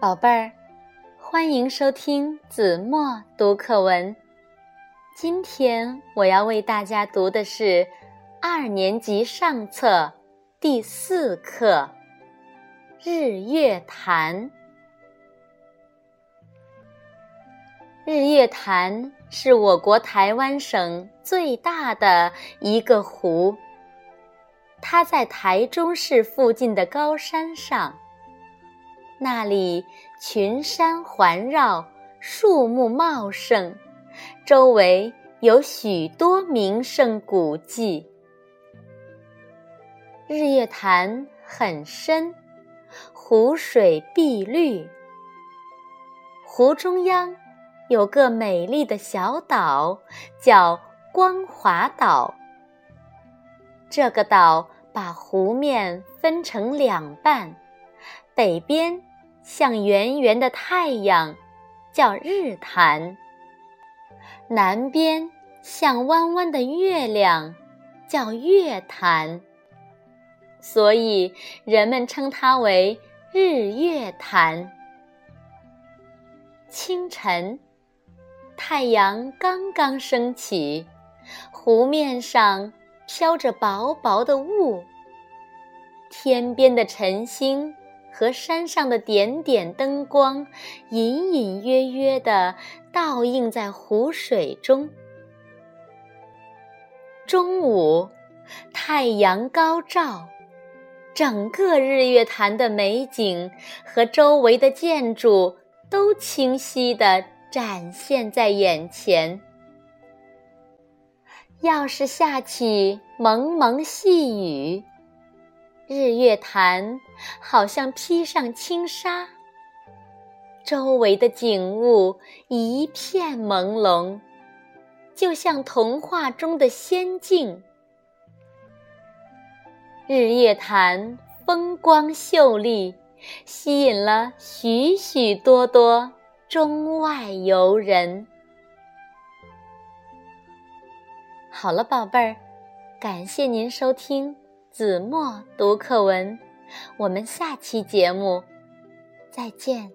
宝贝儿，欢迎收听子墨读课文。今天我要为大家读的是二年级上册第四课《日月潭》。日月潭是我国台湾省最大的一个湖，它在台中市附近的高山上。那里群山环绕，树木茂盛，周围有许多名胜古迹。日月潭很深，湖水碧绿。湖中央有个美丽的小岛，叫光华岛。这个岛把湖面分成两半，北边。像圆圆的太阳，叫日潭；南边像弯弯的月亮，叫月潭。所以人们称它为日月潭。清晨，太阳刚刚升起，湖面上飘着薄薄的雾，天边的晨星。和山上的点点灯光，隐隐约约地倒映在湖水中。中午，太阳高照，整个日月潭的美景和周围的建筑都清晰地展现在眼前。要是下起蒙蒙细雨，日月潭好像披上轻纱，周围的景物一片朦胧，就像童话中的仙境。日月潭风光秀丽，吸引了许许多多中外游人。好了，宝贝儿，感谢您收听。子墨读课文，我们下期节目再见。